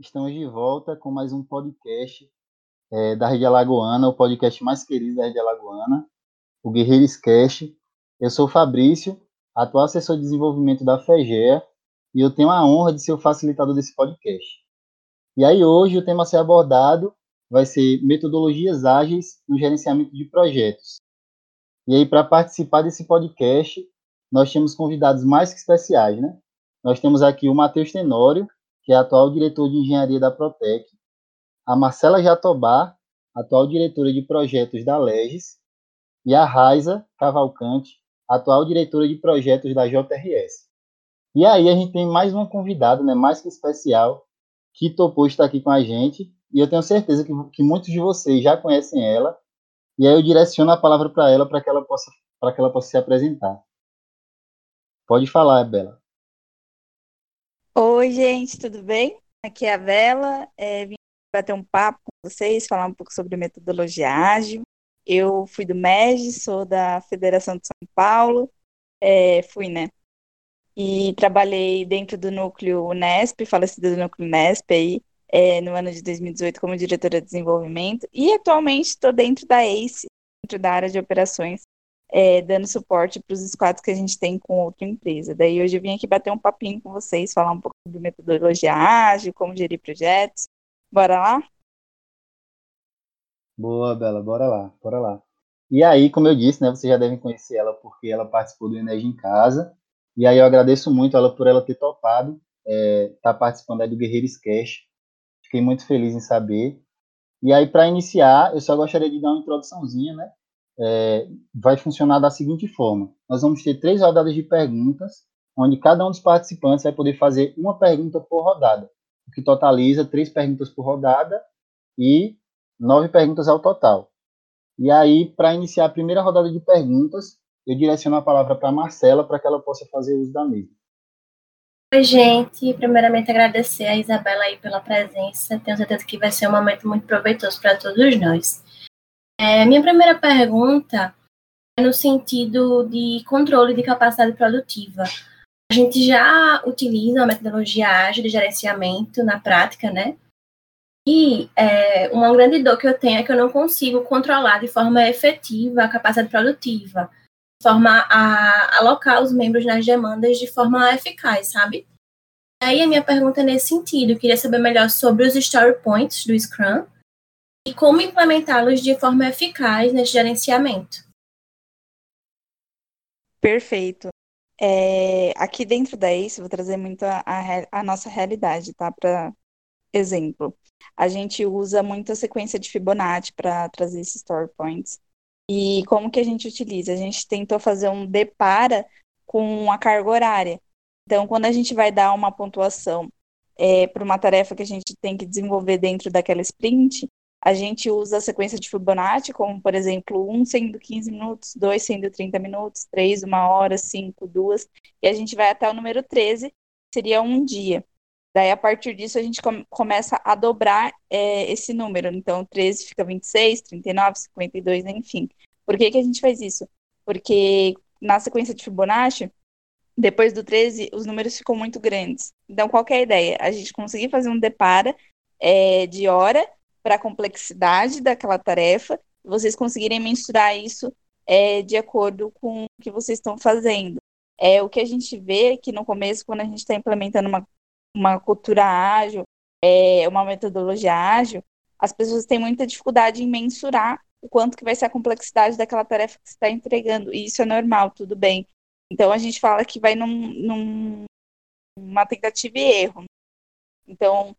Estamos de volta com mais um podcast é, da Rede Alagoana, o podcast mais querido da Rede Alagoana, o Guerreiros Cast. Eu sou o Fabrício, atual assessor de desenvolvimento da FEGEA, e eu tenho a honra de ser o facilitador desse podcast. E aí hoje o tema a ser abordado vai ser metodologias ágeis no gerenciamento de projetos. E aí para participar desse podcast, nós temos convidados mais que especiais, né? Nós temos aqui o Matheus Tenório, que é atual diretor de engenharia da Protec, a Marcela Jatobá, atual diretora de projetos da Legis, e a Raiza Cavalcante, atual diretora de projetos da JRS. E aí a gente tem mais uma convidada, né, mais que especial, que topou estar aqui com a gente, e eu tenho certeza que, que muitos de vocês já conhecem ela, e aí eu direciono a palavra para ela para que ela possa para que ela possa se apresentar. Pode falar, Bela. Oi, gente, tudo bem? Aqui é a Vela. É, vim bater um papo com vocês, falar um pouco sobre metodologia ágil. Eu fui do MEG, sou da Federação de São Paulo, é, fui, né? E trabalhei dentro do núcleo Unesp, falecido do núcleo Unesp aí, é, no ano de 2018 como diretora de desenvolvimento. E atualmente estou dentro da ACE, dentro da área de operações é, dando suporte para os squads que a gente tem com outra empresa. Daí hoje eu vim aqui bater um papinho com vocês, falar um pouco de metodologia ágil, como gerir projetos. Bora lá? Boa, Bela, bora lá, bora lá. E aí, como eu disse, né, vocês já devem conhecer ela porque ela participou do Energia em Casa. E aí eu agradeço muito ela por ela ter topado estar é, tá participando aí do Guerreiros Cash. Fiquei muito feliz em saber. E aí, para iniciar, eu só gostaria de dar uma introduçãozinha, né? É, vai funcionar da seguinte forma: nós vamos ter três rodadas de perguntas, onde cada um dos participantes vai poder fazer uma pergunta por rodada, o que totaliza três perguntas por rodada e nove perguntas ao total. E aí, para iniciar a primeira rodada de perguntas, eu direciono a palavra para Marcela para que ela possa fazer uso da mesma. Oi, gente. Primeiramente, agradecer a Isabela aí pela presença. Tenho certeza que vai ser um momento muito proveitoso para todos nós. É, minha primeira pergunta é no sentido de controle de capacidade produtiva. A gente já utiliza a metodologia ágil de gerenciamento na prática, né? E é, uma grande dor que eu tenho é que eu não consigo controlar de forma efetiva a capacidade produtiva, de forma a alocar os membros nas demandas de forma eficaz, sabe? Aí a minha pergunta é nesse sentido, eu queria saber melhor sobre os story points do Scrum e como implementá-los de forma eficaz nesse gerenciamento. Perfeito. É, aqui dentro da ACE, vou trazer muito a, a, nossa realidade, tá? Para exemplo, a gente usa muito a sequência de Fibonacci para trazer esses story points. E como que a gente utiliza? A gente tentou fazer um depara com a carga horária. Então, quando a gente vai dar uma pontuação é, para uma tarefa que a gente tem que desenvolver dentro daquela sprint, a gente usa a sequência de Fibonacci, como, por exemplo, 1 sendo 15 minutos, 2 sendo 30 minutos, 3, uma hora, 5, duas, e a gente vai até o número 13, seria um dia. Daí, a partir disso, a gente começa a dobrar é, esse número. Então, 13 fica 26, 39, 52, enfim. Por que, que a gente faz isso? Porque na sequência de Fibonacci, depois do 13, os números ficam muito grandes. Então, qual é a ideia? A gente conseguir fazer um depara é, de hora para a complexidade daquela tarefa, vocês conseguirem mensurar isso é, de acordo com o que vocês estão fazendo. É o que a gente vê que no começo, quando a gente está implementando uma, uma cultura ágil, é, uma metodologia ágil, as pessoas têm muita dificuldade em mensurar o quanto que vai ser a complexidade daquela tarefa que você está entregando. E isso é normal, tudo bem. Então a gente fala que vai num, num tentativa e erro. Então,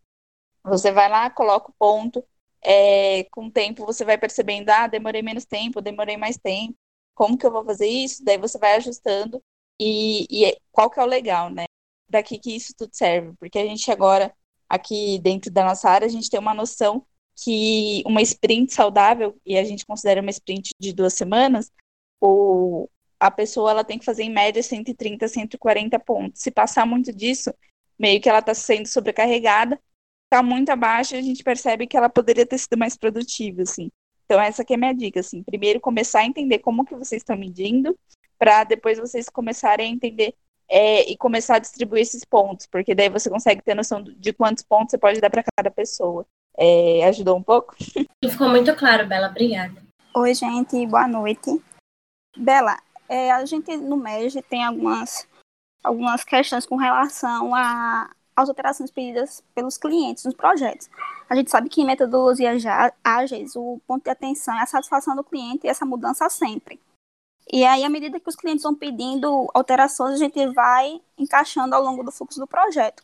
você vai lá, coloca o ponto, é, com o tempo você vai percebendo, ah, demorei menos tempo, demorei mais tempo, como que eu vou fazer isso? Daí você vai ajustando e, e é, qual que é o legal, né? Para que, que isso tudo serve? Porque a gente agora, aqui dentro da nossa área, a gente tem uma noção que uma sprint saudável, e a gente considera uma sprint de duas semanas, ou a pessoa ela tem que fazer em média 130, 140 pontos. Se passar muito disso, meio que ela está sendo sobrecarregada está muito abaixo, a gente percebe que ela poderia ter sido mais produtiva, assim. Então, essa aqui é a minha dica, assim. Primeiro, começar a entender como que vocês estão medindo, para depois vocês começarem a entender é, e começar a distribuir esses pontos, porque daí você consegue ter noção de quantos pontos você pode dar para cada pessoa. É, ajudou um pouco? Ficou muito claro, Bela, obrigada. Oi, gente, boa noite. Bela, é, a gente no MEG tem algumas, algumas questões com relação a, às alterações pedidas pelos clientes nos projetos. A gente sabe que em metodologias ágeis, o ponto de atenção é a satisfação do cliente e essa mudança sempre. E aí, à medida que os clientes vão pedindo alterações, a gente vai encaixando ao longo do fluxo do projeto.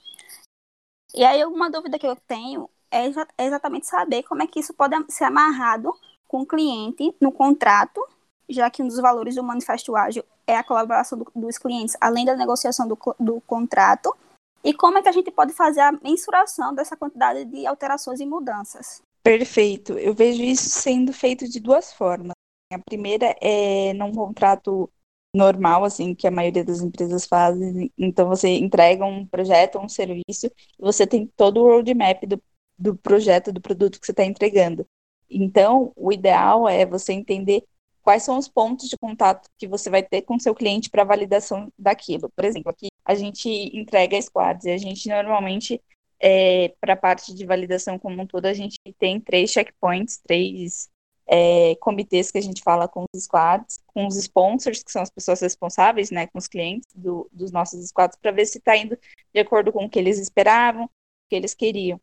E aí, uma dúvida que eu tenho é exatamente saber como é que isso pode ser amarrado com o cliente no contrato, já que um dos valores do manifesto ágil é a colaboração do, dos clientes, além da negociação do, do contrato, e como é que a gente pode fazer a mensuração dessa quantidade de alterações e mudanças. Perfeito. Eu vejo isso sendo feito de duas formas. A primeira é num contrato normal, assim, que a maioria das empresas fazem. Então, você entrega um projeto, um serviço, e você tem todo o roadmap do, do projeto, do produto que você está entregando. Então, o ideal é você entender quais são os pontos de contato que você vai ter com seu cliente para validação daquilo. Por exemplo, aqui a gente entrega squads e a gente normalmente, é, para a parte de validação como um todo, a gente tem três checkpoints, três é, comitês que a gente fala com os squads, com os sponsors, que são as pessoas responsáveis, né, com os clientes do, dos nossos squads, para ver se está indo de acordo com o que eles esperavam, o que eles queriam.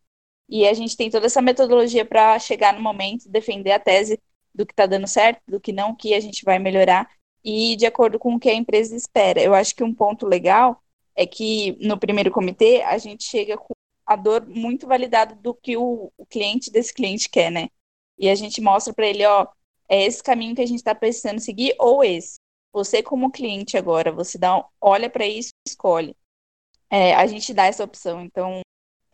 E a gente tem toda essa metodologia para chegar no momento, defender a tese do que está dando certo, do que não, que a gente vai melhorar, e de acordo com o que a empresa espera. Eu acho que um ponto legal é que no primeiro comitê a gente chega com a dor muito validada do que o, o cliente desse cliente quer, né? E a gente mostra para ele, ó, é esse caminho que a gente está precisando seguir ou esse. Você como cliente agora, você dá, olha para isso e escolhe. É, a gente dá essa opção. Então,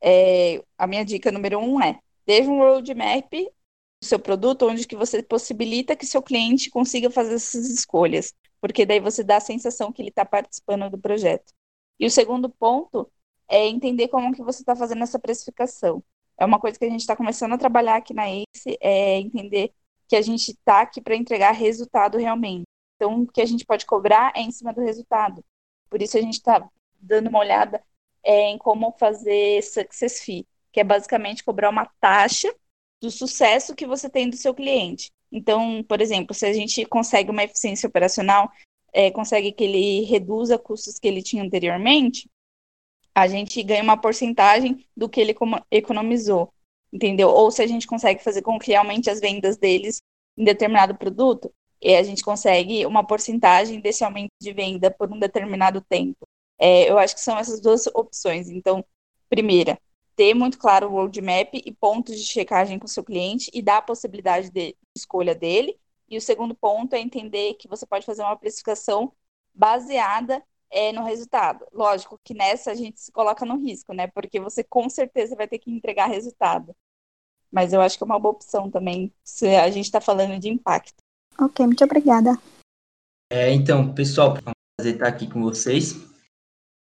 é, a minha dica número um é, teve um roadmap do seu produto onde que você possibilita que seu cliente consiga fazer essas escolhas, porque daí você dá a sensação que ele está participando do projeto. E o segundo ponto é entender como que você está fazendo essa precificação é uma coisa que a gente está começando a trabalhar aqui na ACE, é entender que a gente está aqui para entregar resultado realmente. Então, o que a gente pode cobrar é em cima do resultado. Por isso, a gente está dando uma olhada é, em como fazer success fee, que é basicamente cobrar uma taxa do sucesso que você tem do seu cliente. Então, por exemplo, se a gente consegue uma eficiência operacional, é, consegue que ele reduza custos que ele tinha anteriormente, a gente ganha uma porcentagem do que ele economizou, entendeu? Ou se a gente consegue fazer com que aumente as vendas deles em determinado produto, e a gente consegue uma porcentagem desse aumento de venda por um determinado tempo. É, eu acho que são essas duas opções. Então, primeira, ter muito claro o roadmap e pontos de checagem com o seu cliente e dar a possibilidade de escolha dele. E o segundo ponto é entender que você pode fazer uma precificação baseada é, no resultado. Lógico que nessa a gente se coloca no risco, né? Porque você com certeza vai ter que entregar resultado. Mas eu acho que é uma boa opção também, se a gente está falando de impacto. Ok, muito obrigada. É, então, pessoal, é um prazer estar aqui com vocês.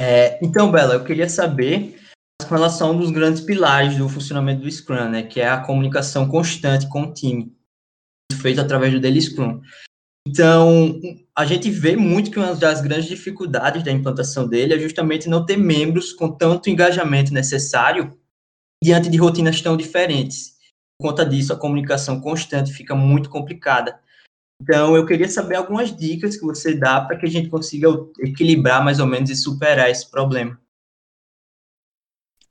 É, então, Bela, eu queria saber com relação a um dos grandes pilares do funcionamento do Scrum, né, que é a comunicação constante com o time, feito através do Daily Scrum. Então, a gente vê muito que uma das grandes dificuldades da implantação dele é justamente não ter membros com tanto engajamento necessário diante de rotinas tão diferentes. Por conta disso, a comunicação constante fica muito complicada. Então, eu queria saber algumas dicas que você dá para que a gente consiga equilibrar mais ou menos e superar esse problema.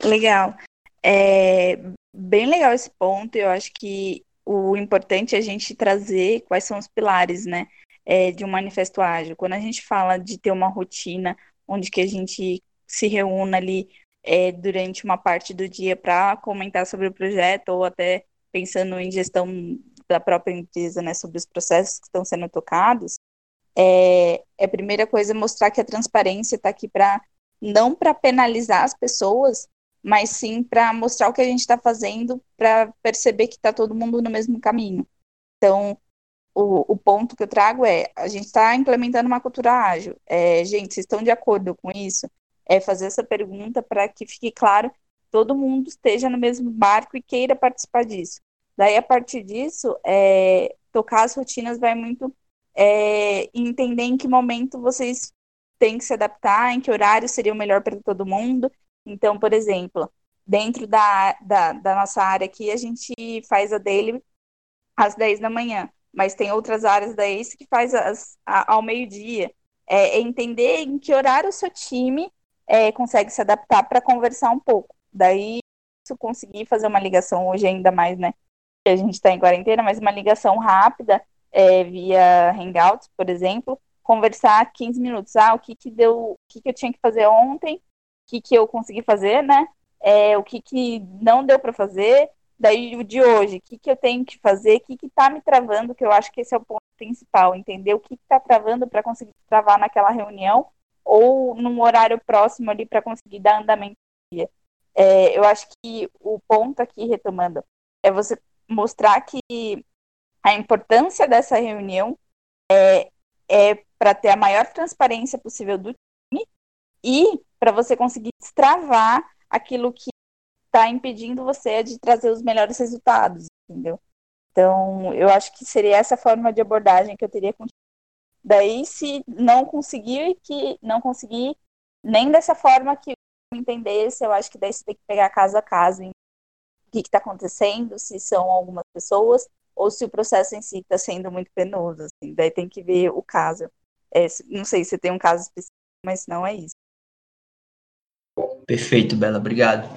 Legal. É bem legal esse ponto. Eu acho que o importante é a gente trazer quais são os pilares, né, é, de um manifesto ágil. Quando a gente fala de ter uma rotina onde que a gente se reúna ali é, durante uma parte do dia para comentar sobre o projeto ou até pensando em gestão da própria empresa, né, sobre os processos que estão sendo tocados, é, é a primeira coisa mostrar que a transparência está aqui para não para penalizar as pessoas, mas sim para mostrar o que a gente está fazendo, para perceber que está todo mundo no mesmo caminho. Então, o, o, ponto que eu trago é: a gente está implementando uma cultura ágil. É, gente, vocês estão de acordo com isso? É fazer essa pergunta para que fique claro todo mundo esteja no mesmo barco e queira participar disso. Daí, a partir disso, é, tocar as rotinas vai muito é, entender em que momento vocês tem que se adaptar, em que horário seria o melhor para todo mundo. Então, por exemplo, dentro da, da, da, nossa área aqui, a gente faz a daily às 10 da manhã, mas tem outras áreas da ACE que faz as, a, ao meio-dia. É, é, entender em que horário o seu time é, consegue se adaptar para conversar um pouco. Daí, eu conseguir fazer uma ligação hoje ainda mais, né? A gente está em quarentena, mas uma ligação rápida é, via Hangouts, por exemplo, conversar 15 minutos. Ah, o que que deu, o que que eu tinha que fazer ontem, que que eu consegui fazer, né? É, o que que não deu para fazer, daí o de hoje, o que que eu tenho que fazer, o que que tá me travando, que eu acho que esse é o ponto principal, entender o que que tá travando para conseguir travar naquela reunião ou num horário próximo ali para conseguir dar andamento. É, eu acho que o ponto aqui, retomando, é você mostrar que a importância dessa reunião é, é para ter a maior transparência possível do time e para você conseguir destravar aquilo que está impedindo você de trazer os melhores resultados, entendeu? Então, eu acho que seria essa forma de abordagem que eu teria com Daí, se não conseguir, que não conseguir nem dessa forma que eu entendesse, eu acho que daí você tem que pegar caso a caso o que está acontecendo, se são algumas pessoas, ou se o processo em si está sendo muito penoso. Assim. Daí tem que ver o caso. É, não sei se tem um caso específico, mas não é isso. Perfeito, Bela, obrigado.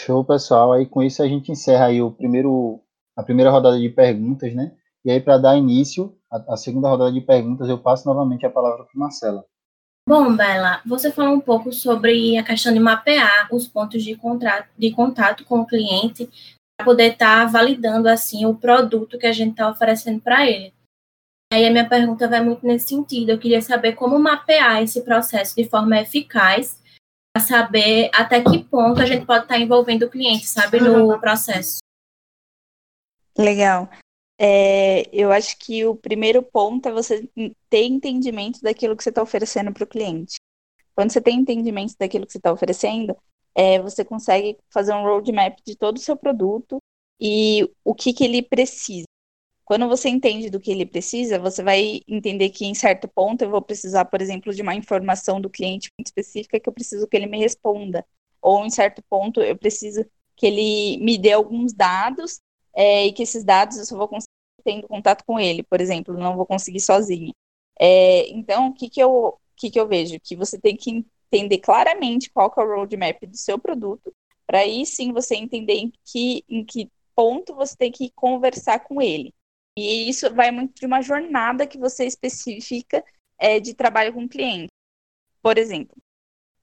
Show, pessoal. Aí com isso a gente encerra aí o primeiro, a primeira rodada de perguntas, né? E aí para dar início à, segunda rodada de perguntas, eu passo novamente a palavra para Marcela. Bom, Bela, você falou um pouco sobre a questão de mapear os pontos de, contrato, de contato com o cliente para poder estar tá validando assim o produto que a gente está oferecendo para ele. Aí a minha pergunta vai muito nesse sentido. Eu queria saber como mapear esse processo de forma eficaz para saber até que ponto a gente pode estar tá envolvendo o cliente, sabe, no processo. Legal. É, eu acho que o primeiro ponto é você ter entendimento daquilo que você está oferecendo para o cliente. Quando você tem entendimento daquilo que você está oferecendo, é, você consegue fazer um roadmap de todo o seu produto e o que, que ele precisa. Quando você entende do que ele precisa, você vai entender que em certo ponto eu vou precisar, por exemplo, de uma informação do cliente muito específica que eu preciso que ele me responda. Ou em certo ponto eu preciso que ele me dê alguns dados é, e que esses dados eu só vou conseguir tendo contato com ele, por exemplo, não vou conseguir sozinha. É, então, o que, que, eu, que, que eu vejo? Que você tem que entender claramente qual que é o roadmap do seu produto, para aí sim você entender em que, em que ponto você tem que conversar com ele. E isso vai muito de uma jornada que você especifica é, de trabalho com o cliente. Por exemplo,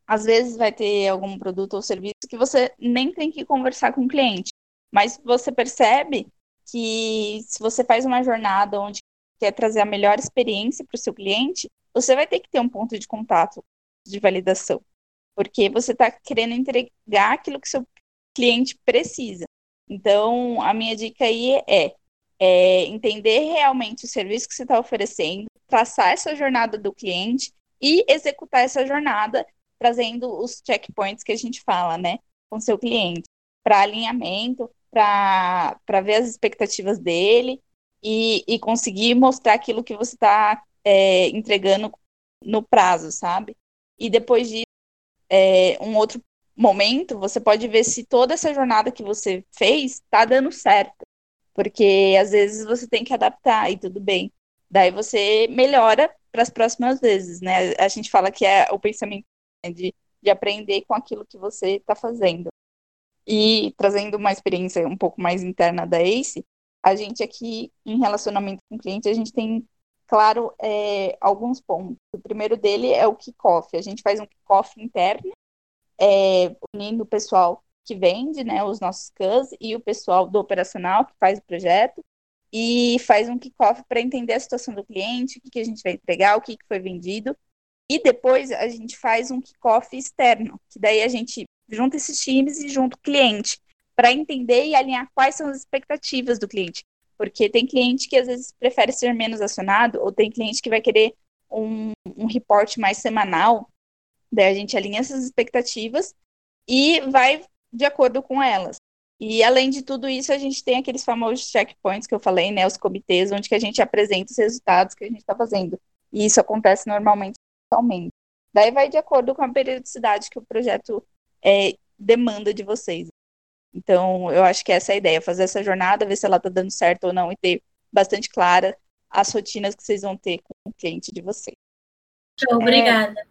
às vezes vai ter algum produto ou serviço que você nem tem que conversar com o cliente, mas você percebe que se você faz uma jornada onde quer trazer a melhor experiência para o seu cliente, você vai ter que ter um ponto de contato de validação, porque você está querendo entregar aquilo que seu cliente precisa. Então, a minha dica aí é, é entender realmente o serviço que você está oferecendo, traçar essa jornada do cliente e executar essa jornada trazendo os checkpoints que a gente fala, né, com seu cliente, para alinhamento, para ver as expectativas dele e, e conseguir mostrar aquilo que você está é, entregando no prazo, sabe? E depois disso, é, um outro momento, você pode ver se toda essa jornada que você fez está dando certo. Porque às vezes você tem que adaptar e tudo bem. Daí você melhora para as próximas vezes, né? A gente fala que é o pensamento né, de, de aprender com aquilo que você está fazendo. E trazendo uma experiência um pouco mais interna da ACE, a gente aqui, em relacionamento com o cliente, a gente tem, claro, é, alguns pontos. O primeiro dele é o kickoff. A gente faz um kickoff interno, é, unindo o pessoal que vende, né, os nossos CAS, e o pessoal do operacional, que faz o projeto, e faz um kickoff para entender a situação do cliente, o que, que a gente vai entregar, o que, que foi vendido, e depois a gente faz um kickoff externo, que daí a gente junto esses times e junto o cliente, para entender e alinhar quais são as expectativas do cliente. Porque tem cliente que às vezes prefere ser menos acionado, ou tem cliente que vai querer um, um reporte mais semanal. Daí a gente alinha essas expectativas e vai de acordo com elas. E além de tudo isso, a gente tem aqueles famosos checkpoints que eu falei, né, os comitês, onde que a gente apresenta os resultados que a gente está fazendo. E isso acontece normalmente mensalmente. Daí vai de acordo com a periodicidade que o projeto é, demanda de vocês. Então, eu acho que essa é a ideia, fazer essa jornada, ver se ela está dando certo ou não e ter bastante clara as rotinas que vocês vão ter com o cliente de vocês. Obrigada.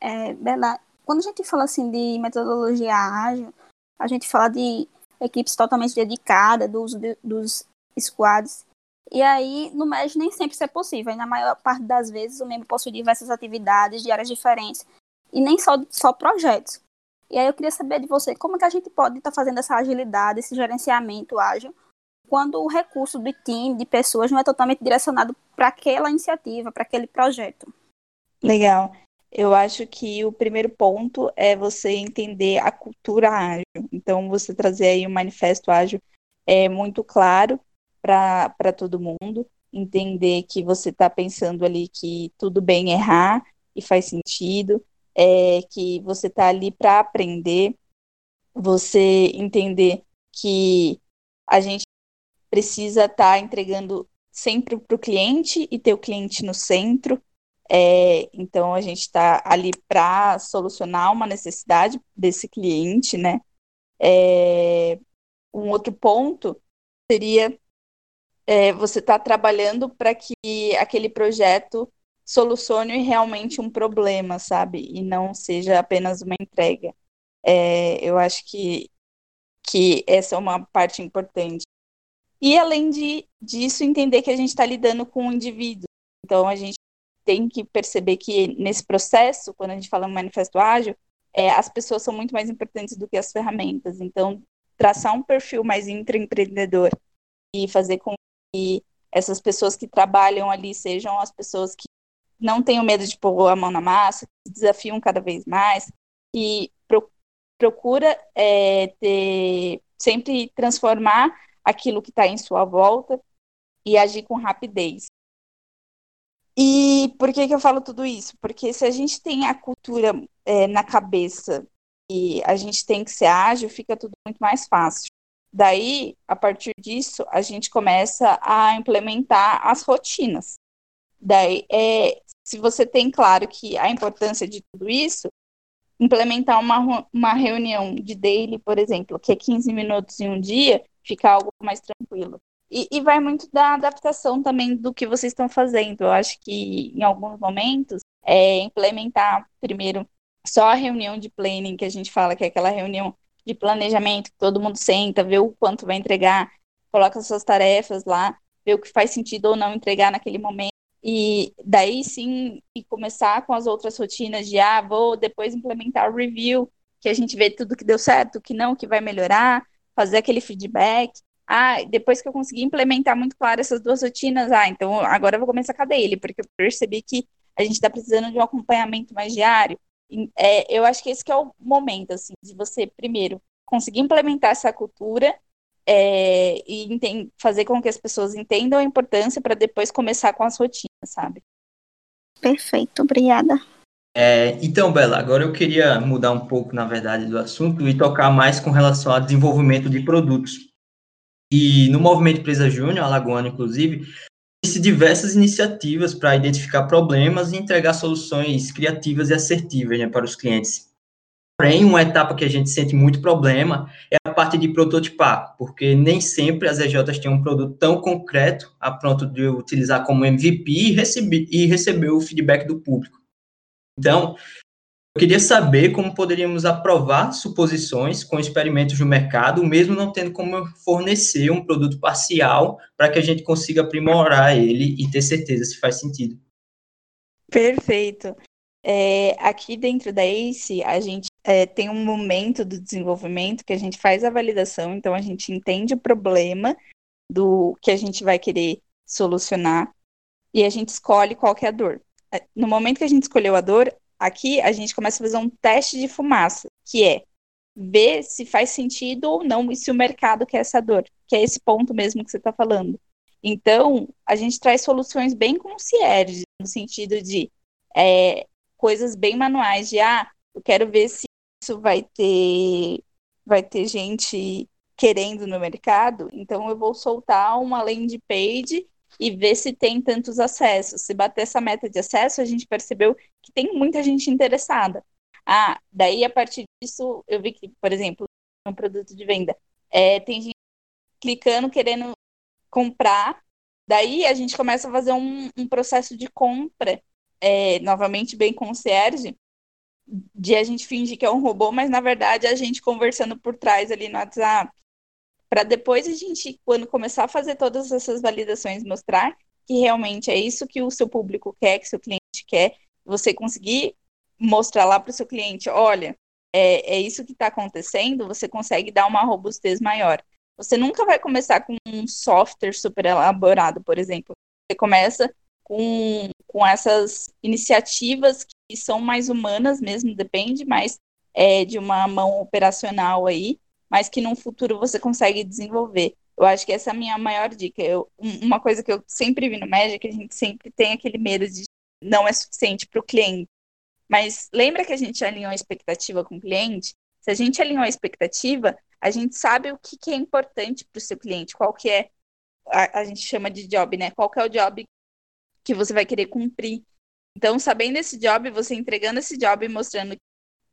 É, é, Bela, quando a gente fala assim de metodologia ágil, a gente fala de equipes totalmente dedicadas, do uso de, dos squads. E aí, no MES, nem sempre isso é possível. E na maior parte das vezes, o membro possui diversas atividades de áreas diferentes. E nem só, só projetos. E aí, eu queria saber de você, como que a gente pode estar tá fazendo essa agilidade, esse gerenciamento ágil, quando o recurso do time, de pessoas, não é totalmente direcionado para aquela iniciativa, para aquele projeto. Legal. Eu acho que o primeiro ponto é você entender a cultura ágil. Então, você trazer aí um manifesto ágil é muito claro para todo mundo, entender que você está pensando ali que tudo bem errar e faz sentido, é, que você está ali para aprender, você entender que a gente precisa estar tá entregando sempre para o cliente e ter o cliente no centro. É, então, a gente está ali para solucionar uma necessidade desse cliente, né? É, um outro ponto seria é, você estar tá trabalhando para que aquele projeto solucione realmente um problema, sabe? E não seja apenas uma entrega. É, eu acho que, que essa é uma parte importante. E além de, disso, entender que a gente está lidando com um indivíduo. Então, a gente tem que perceber que nesse processo, quando a gente fala em manifesto ágil, é, as pessoas são muito mais importantes do que as ferramentas. Então, traçar um perfil mais intraempreendedor e fazer com que essas pessoas que trabalham ali sejam as pessoas que não tenham medo de pôr a mão na massa, que desafiam cada vez mais, e pro, procura é, ter, sempre transformar aquilo que está em sua volta e agir com rapidez. E por que, que eu falo tudo isso? Porque se a gente tem a cultura é, na cabeça e a gente tem que ser ágil, fica tudo muito mais fácil. Daí, a partir disso, a gente começa a implementar as rotinas. Daí, é, se você tem claro que a importância de tudo isso, implementar uma, uma reunião de daily, por exemplo, que é 15 minutos em um dia, ficar algo mais tranquilo. E, e, vai muito da adaptação também do que vocês estão fazendo. Eu acho que em alguns momentos é implementar primeiro só a reunião de planning que a gente fala, que é aquela reunião de planejamento, que todo mundo senta, vê o quanto vai entregar, coloca suas tarefas lá, vê o que faz sentido ou não entregar naquele momento. E daí sim, e começar com as outras rotinas de, ah, vou depois implementar o review, que a gente vê tudo que deu certo, que não, que vai melhorar, fazer aquele feedback. Ah, depois que eu consegui implementar muito claro essas duas rotinas, ah, então agora eu vou começar com a dele, porque eu percebi que a gente está precisando de um acompanhamento mais diário. É, eu acho que esse que é o momento, assim, de você, primeiro, conseguir implementar essa cultura é, e fazer com que as pessoas entendam a importância para depois começar com as rotinas, sabe? Perfeito, obrigada. É, então, Bela, agora eu queria mudar um pouco, na verdade, do assunto e tocar mais com relação ao desenvolvimento de produtos. E no Movimento Empresa Júnior, Alagoana, inclusive, existem diversas iniciativas para identificar problemas e entregar soluções criativas e assertivas né, para os clientes. Porém, uma etapa que a gente sente muito problema é a parte de prototipar, porque nem sempre as EJs têm um produto tão concreto a pronto de utilizar como MVP e receber, e receber o feedback do público. Então, eu queria saber como poderíamos aprovar suposições com experimentos no mercado, mesmo não tendo como fornecer um produto parcial para que a gente consiga aprimorar ele e ter certeza se faz sentido. Perfeito. É, aqui dentro da ACE, a gente é, tem um momento do desenvolvimento que a gente faz a validação, então a gente entende o problema do que a gente vai querer solucionar e a gente escolhe qual é a dor. É, no momento que a gente escolheu a dor, aqui a gente começa a fazer um teste de fumaça, que é ver se faz sentido ou não e se o mercado quer essa dor, que é esse ponto mesmo que você está falando. Então, a gente traz soluções bem concierge, no sentido de é, coisas bem manuais, de ah, eu quero ver se isso vai ter, vai ter gente querendo no mercado, então eu vou soltar uma landing page e ver se tem tantos acessos. Se bater essa meta de acesso, a gente percebeu que tem muita gente interessada. Ah, daí a partir disso eu vi que, por exemplo, um produto de venda, é, tem gente clicando, querendo comprar, daí a gente começa a fazer um, um processo de compra, é, novamente bem concierge, de a gente fingir que é um robô, mas na verdade a gente conversando por trás ali no WhatsApp, para depois a gente, quando começar a fazer todas essas validações, mostrar que realmente é isso que o seu público quer, que o seu cliente quer, você conseguir mostrar lá para o seu cliente, olha, é, é isso que está acontecendo, você consegue dar uma robustez maior. Você nunca vai começar com um software super elaborado, por exemplo. Você começa com, com essas iniciativas que são mais humanas mesmo, depende mais é, de uma mão operacional aí, mas que no futuro você consegue desenvolver. Eu acho que essa é a minha maior dica. Eu, uma coisa que eu sempre vi no Magic a gente sempre tem aquele medo de não é suficiente para o cliente. Mas lembra que a gente alinhou a expectativa com o cliente? Se a gente alinhou a expectativa, a gente sabe o que, que é importante para o seu cliente, qual que é, a, a, gente chama de job, né? Qual que é o job que você vai querer cumprir. Então, sabendo esse job, você entregando esse job e mostrando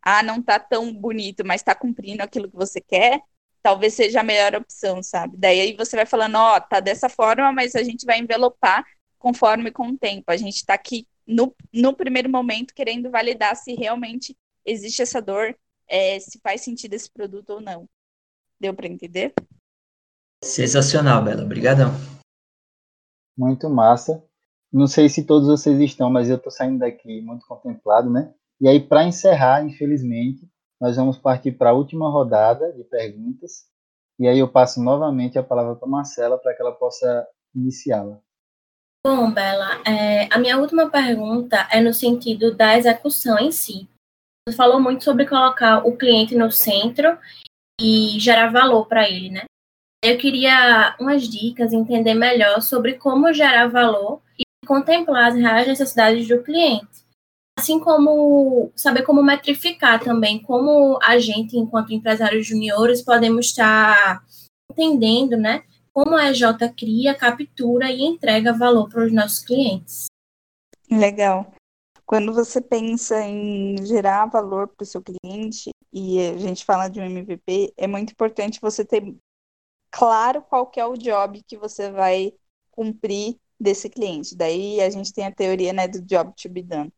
ah, não tá tão bonito, mas está cumprindo aquilo que você quer, talvez seja a melhor opção, sabe? Daí aí você vai falando, ó, oh, tá dessa forma, mas a gente vai envelopar conforme com o tempo. A gente está aqui no, no primeiro momento querendo validar se realmente existe essa dor, é, se faz sentido esse produto ou não. Deu para entender? Sensacional, Bela. Obrigadão. Muito massa. Não sei se todos vocês estão, mas eu estou saindo daqui muito contemplado, né? E aí, para encerrar, infelizmente, nós vamos partir para a última rodada de perguntas. E aí eu passo novamente a palavra para Marcela para que ela possa iniciá-la. Bom, Bela, é, a minha última pergunta é no sentido da execução em si. Você falou muito sobre colocar o cliente no centro e gerar valor para ele, né? Eu queria umas dicas, entender melhor sobre como gerar valor e contemplar as reais necessidades do cliente. Assim como saber como metrificar também, como a gente, enquanto empresários juniores, podemos estar entendendo, né? Como a EJ cria, captura e entrega valor para os nossos clientes. Legal. Quando você pensa em gerar valor para o seu cliente, e a gente fala de um MVP, é muito importante você ter claro qual que é o job que você vai cumprir desse cliente. Daí a gente tem a teoria né, do job to be done,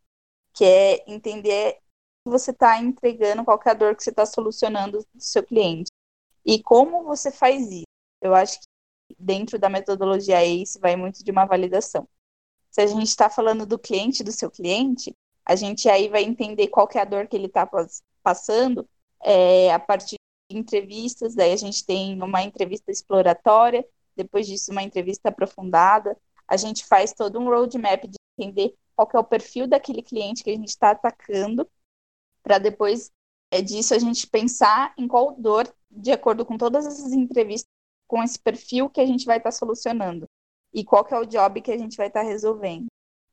que é entender que você está entregando, qual é a dor que você está solucionando do seu cliente. E como você faz isso? Eu acho que dentro da metodologia ACE vai muito de uma validação. Se a gente está falando do cliente, do seu cliente, a gente aí vai entender qual é a dor que ele está passando é, a partir de entrevistas. Daí a gente tem uma entrevista exploratória, depois disso uma entrevista aprofundada. A gente faz todo um roadmap de entender qual é o perfil daquele cliente que a gente está atacando, para depois é, disso a gente pensar em qual dor, de acordo com todas essas entrevistas, com esse perfil que a gente vai estar tá solucionando e qual que é o job que a gente vai estar tá resolvendo.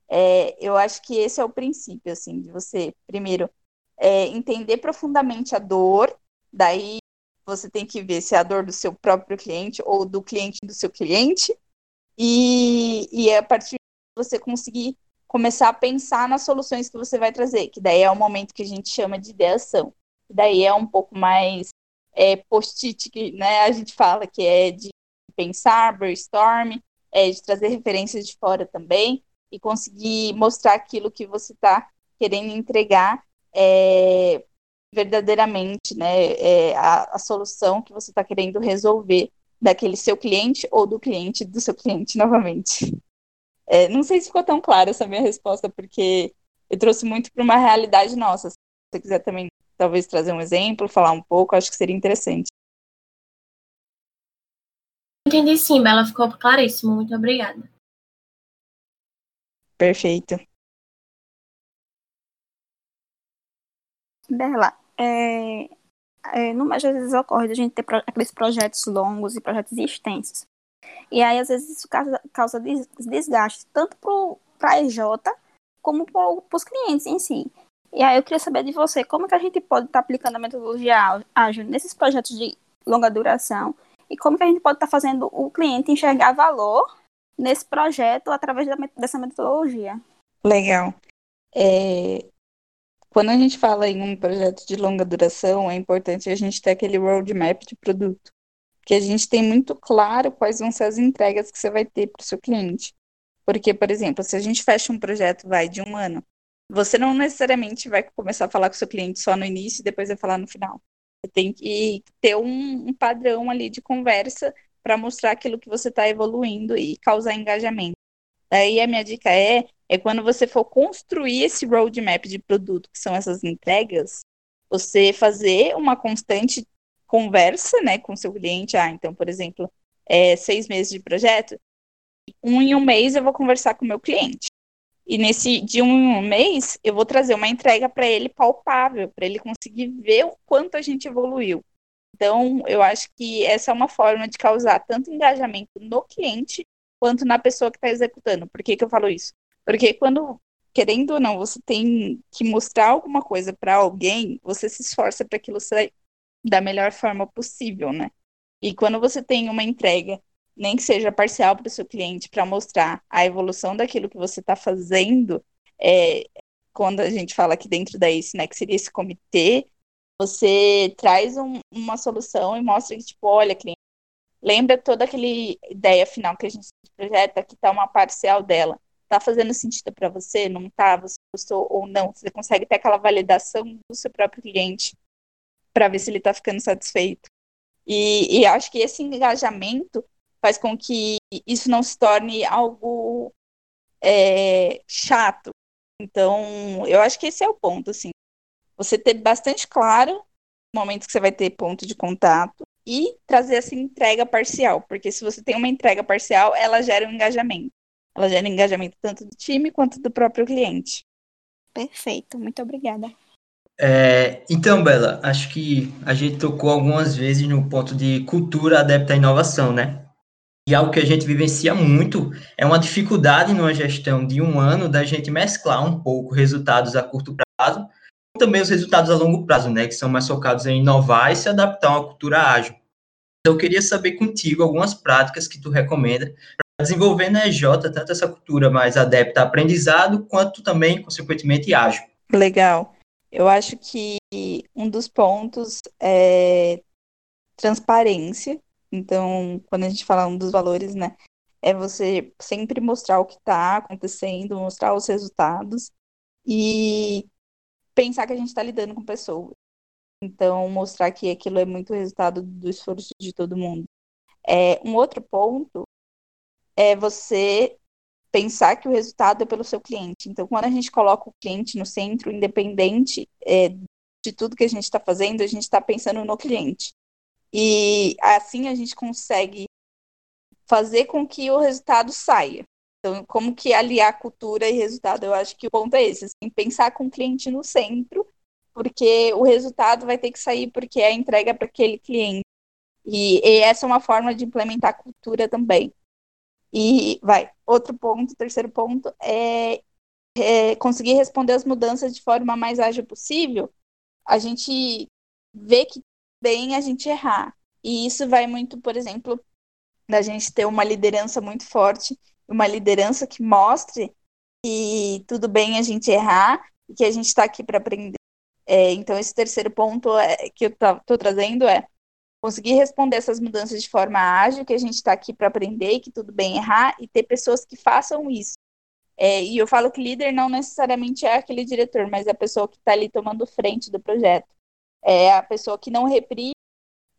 É, eu acho que esse é o princípio, assim, de você, primeiro, é, entender profundamente a dor, daí você tem que ver se é a dor do seu próprio cliente ou do cliente do seu cliente, e, e é a partir você conseguir começar a pensar nas soluções que você vai trazer, que daí é o momento que a gente chama de ideação. Daí é um pouco mais é, post-it, que né, a gente fala que é de pensar, brainstorm, é, de trazer referências de fora também e conseguir mostrar aquilo que você está querendo entregar é, verdadeiramente, né, é, a, a solução que você está querendo resolver daquele seu cliente ou do cliente do seu cliente novamente. É, não sei se ficou tão clara essa minha resposta, porque eu trouxe muito para uma realidade nossa. Se você quiser também, talvez, trazer um exemplo, falar um pouco, acho que seria interessante. Entendi sim, Bela, ficou claríssimo. Muito obrigada. Perfeito. Bela, é, é, no mais às vezes ocorre a gente ter pro, aqueles projetos longos e projetos extensos. E aí, às vezes, isso causa, causa desgaste, tanto para a EJ, como para os clientes em si. E aí, eu queria saber de você, como que a gente pode estar tá aplicando a metodologia ágil nesses projetos de longa duração e como que a gente pode estar tá fazendo o cliente enxergar valor nesse projeto através dessa metodologia. Legal. É, quando a gente fala em um projeto de longa duração, é importante a gente ter aquele roadmap de produto, que a gente tem muito claro quais vão ser as entregas que você vai ter para o seu cliente. Porque, por exemplo, se a gente fecha um projeto vai de um ano, você não necessariamente vai começar a falar com o seu cliente só no início e depois vai falar no final. Você tem que ter um, um padrão ali de conversa para mostrar aquilo que você está evoluindo e causar engajamento. Daí a minha dica é, é quando você for construir esse roadmap de produto, que são essas entregas, você fazer uma constante conversa, né, com seu cliente. Ah, então, por exemplo, é, seis meses de projeto, um em um mês eu vou conversar com o meu cliente. E nesse de um em um mês, eu vou trazer uma entrega para ele palpável, para ele conseguir ver o quanto a gente evoluiu. Então, eu acho que essa é uma forma de causar tanto engajamento no cliente quanto na pessoa que está executando. Por que, que eu falo isso? Porque quando, querendo ou não, você tem que mostrar alguma coisa para alguém, você se esforça para aquilo da melhor forma possível, né? E quando você tem uma entrega, nem que seja parcial para o seu cliente, para mostrar a evolução daquilo que você está fazendo, é, quando a gente fala aqui dentro da ACE, né, que seria esse comitê, você traz um, uma solução e mostra que, tipo, olha, cliente, lembra toda aquela ideia final que a gente projeta, que está uma parcial dela. Está fazendo sentido para você? Não está? Você gostou ou não? Você consegue ter aquela validação do seu próprio cliente para ver se ele está ficando satisfeito. E, e acho que esse engajamento faz com que isso não se torne algo é, chato. Então, eu acho que esse é o ponto, assim você ter bastante claro o momento que você vai ter ponto de contato e trazer essa entrega parcial, porque se você tem uma entrega parcial, ela gera um engajamento. Ela gera engajamento tanto do time quanto do próprio cliente. Perfeito, muito obrigada. É, então, Bela, acho que a gente tocou algumas vezes no ponto de cultura adepta à inovação, né? E algo que a gente vivencia muito é uma dificuldade numa gestão de um ano da gente mesclar um pouco resultados a curto prazo também os resultados a longo prazo, né, que são mais focados em inovar e se adaptar a uma cultura ágil. Então, eu queria saber contigo algumas práticas que tu recomenda para desenvolver na EJ tanto essa cultura mais adepta a aprendizado, quanto também, consequentemente, ágil. Legal. Eu acho que um dos pontos é transparência. Então, quando a gente fala um dos valores, né, é você sempre mostrar o que está acontecendo, mostrar os resultados e pensar que a gente está lidando com pessoas. Então, mostrar que aquilo é muito resultado do esforço de todo mundo. É, um outro ponto é você pensar que o resultado é pelo seu cliente. Então, quando a gente coloca o cliente no centro, independente é, de tudo que a gente está fazendo, a gente está pensando no cliente. E assim a gente consegue fazer com que o resultado saia. Então, como que aliar cultura e resultado? Eu acho que o ponto é esse, assim, pensar com o cliente no centro, porque o resultado vai ter que sair porque é a entrega para aquele cliente. E, e, essa é uma forma de implementar cultura também. E vai, outro ponto, terceiro ponto, é, é conseguir responder as mudanças de forma mais ágil possível. A gente vê que bem a gente errar. E isso vai muito, por exemplo, da gente ter uma liderança muito forte uma liderança que mostre que tudo bem a gente errar e que a gente está aqui para aprender. É, então, esse terceiro ponto é, que eu estou trazendo é conseguir responder essas mudanças de forma ágil, que a gente está aqui para aprender que tudo bem errar, e ter pessoas que façam isso. É, e eu falo que líder não necessariamente é aquele diretor, mas é a pessoa que está ali tomando frente do projeto. É a pessoa que não reprime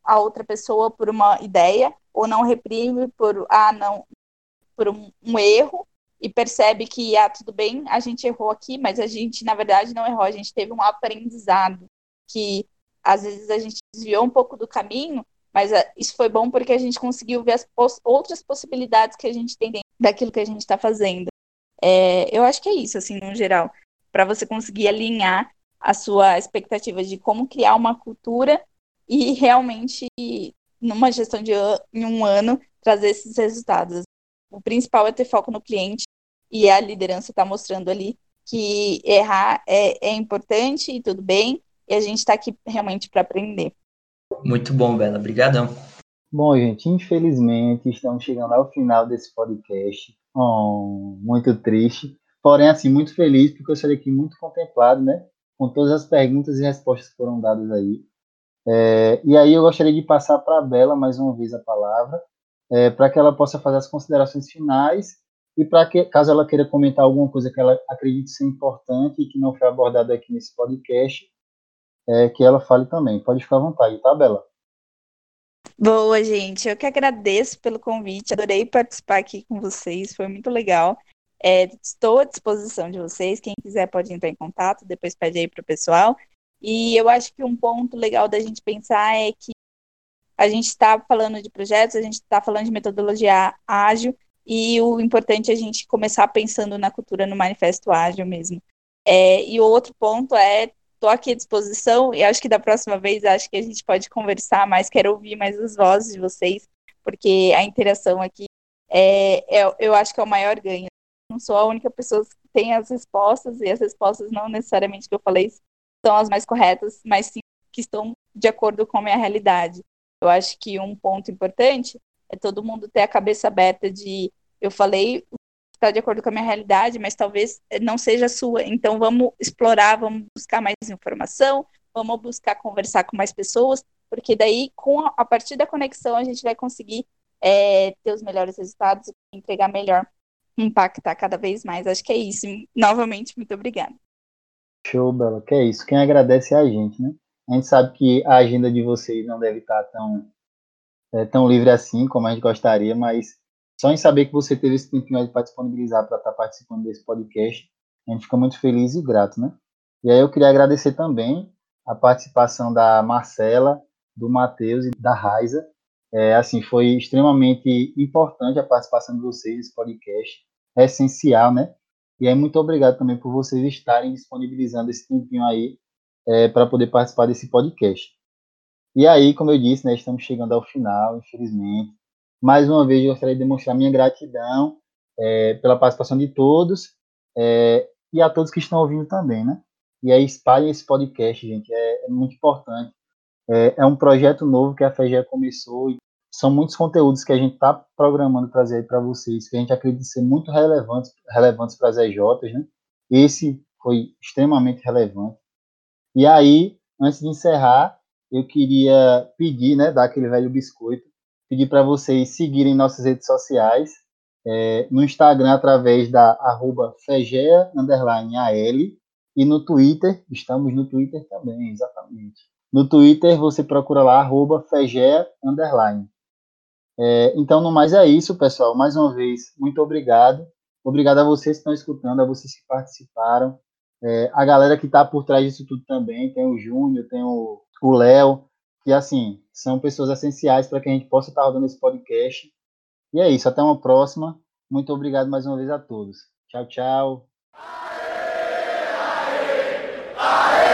a outra pessoa por uma ideia, ou não reprime por, ah, não, por um, um erro e percebe que, ah, tudo bem, a gente errou aqui, mas a gente, na verdade, não errou, a gente teve um aprendizado que às vezes a gente desviou um pouco do caminho, mas uh, isso foi bom porque a gente conseguiu ver as outras possibilidades que a gente tem dentro daquilo que a gente está fazendo. É, eu acho que é isso, assim, no geral, para você conseguir alinhar a sua expectativa de como criar uma cultura e realmente, numa gestão de em um ano, trazer esses resultados o principal é ter foco no cliente e a liderança está mostrando ali que errar é, é importante e tudo bem, e a gente está aqui realmente para aprender. Muito bom, Bela. Obrigadão. Bom, gente, infelizmente estamos chegando ao final desse podcast. Oh, muito triste, porém, assim, muito feliz, porque eu saí aqui muito contemplado, né? Com todas as perguntas e respostas que foram dadas aí. É, e aí eu gostaria de passar para a Bela mais uma vez a palavra, é, para que ela possa fazer as considerações finais e para que, caso ela queira comentar alguma coisa que ela acredite ser importante e que não foi abordada aqui nesse podcast, é, que ela fale também. Pode ficar à vontade, tá, Bela? Boa, gente. Eu que agradeço pelo convite. Adorei participar aqui com vocês. Foi muito legal. É, estou à disposição de vocês. Quem quiser pode entrar em contato. Depois pede aí para o pessoal. E eu acho que um ponto legal da gente pensar é que a gente está falando de projetos, a gente está falando de metodologia ágil. E o importante é a gente começar pensando na cultura no manifesto ágil mesmo. É, e o outro ponto é estou aqui à disposição e acho que da próxima vez acho que a gente pode conversar mais, quero ouvir mais as vozes de vocês, porque a interação aqui é, é, eu acho que é o maior ganho. Não sou a única pessoa que tem as respostas, e as respostas não necessariamente que eu falei são as mais corretas, mas sim que estão de acordo com a minha realidade. Eu acho que um ponto importante é todo mundo ter a cabeça aberta de eu falei está de acordo com a minha realidade, mas talvez não seja a sua. Então vamos explorar, vamos buscar mais informação, vamos buscar conversar com mais pessoas, porque daí, com a, a partir da conexão, a gente vai conseguir é, ter os melhores resultados, entregar melhor, impactar cada vez mais. Acho que é isso. Novamente, muito obrigada. Show, Bela. Que é isso. Quem agradece é a gente, né? A gente sabe que a agenda de vocês não deve estar tão, é, tão livre assim como a gente gostaria, mas só em saber que você teve esse tempinho para disponibilizar para estar tá participando desse podcast, a gente fica muito feliz e grato, né? E aí eu queria agradecer também a participação da Marcela, do Matheus e da Raiza. É, assim, foi extremamente importante a participação de vocês nesse podcast. É essencial, né? E aí, muito obrigado também por vocês estarem disponibilizando esse tempinho aí é, para poder participar desse podcast. E aí, como eu disse, né, estamos chegando ao final, infelizmente. Mais uma vez, gostaria de demonstrar minha gratidão é, pela participação de todos é, e a todos que estão ouvindo também, né? E aí, espalhem esse podcast, gente, é, é muito importante. É, é, um projeto novo que a FEGE começou e são muitos conteúdos que a gente está programando trazer para vocês, que a gente acredita ser muito relevantes, relevantes para as EJs, né? Esse foi extremamente relevante. E aí, antes de encerrar, eu queria pedir, né, dar aquele velho biscoito, pedir para vocês seguirem nossas redes sociais, é, no Instagram através da arroba fegea, e no Twitter, estamos no Twitter também, exatamente. No Twitter você procura lá, arroba fegea. É, então, no mais é isso, pessoal. Mais uma vez, muito obrigado. Obrigado a vocês que estão escutando, a vocês que participaram. É, a galera que está por trás disso tudo também, tem o Júnior, tem o Léo, que assim, são pessoas essenciais para que a gente possa estar rodando esse podcast. E é isso, até uma próxima. Muito obrigado mais uma vez a todos. Tchau, tchau. Aê, aê, aê.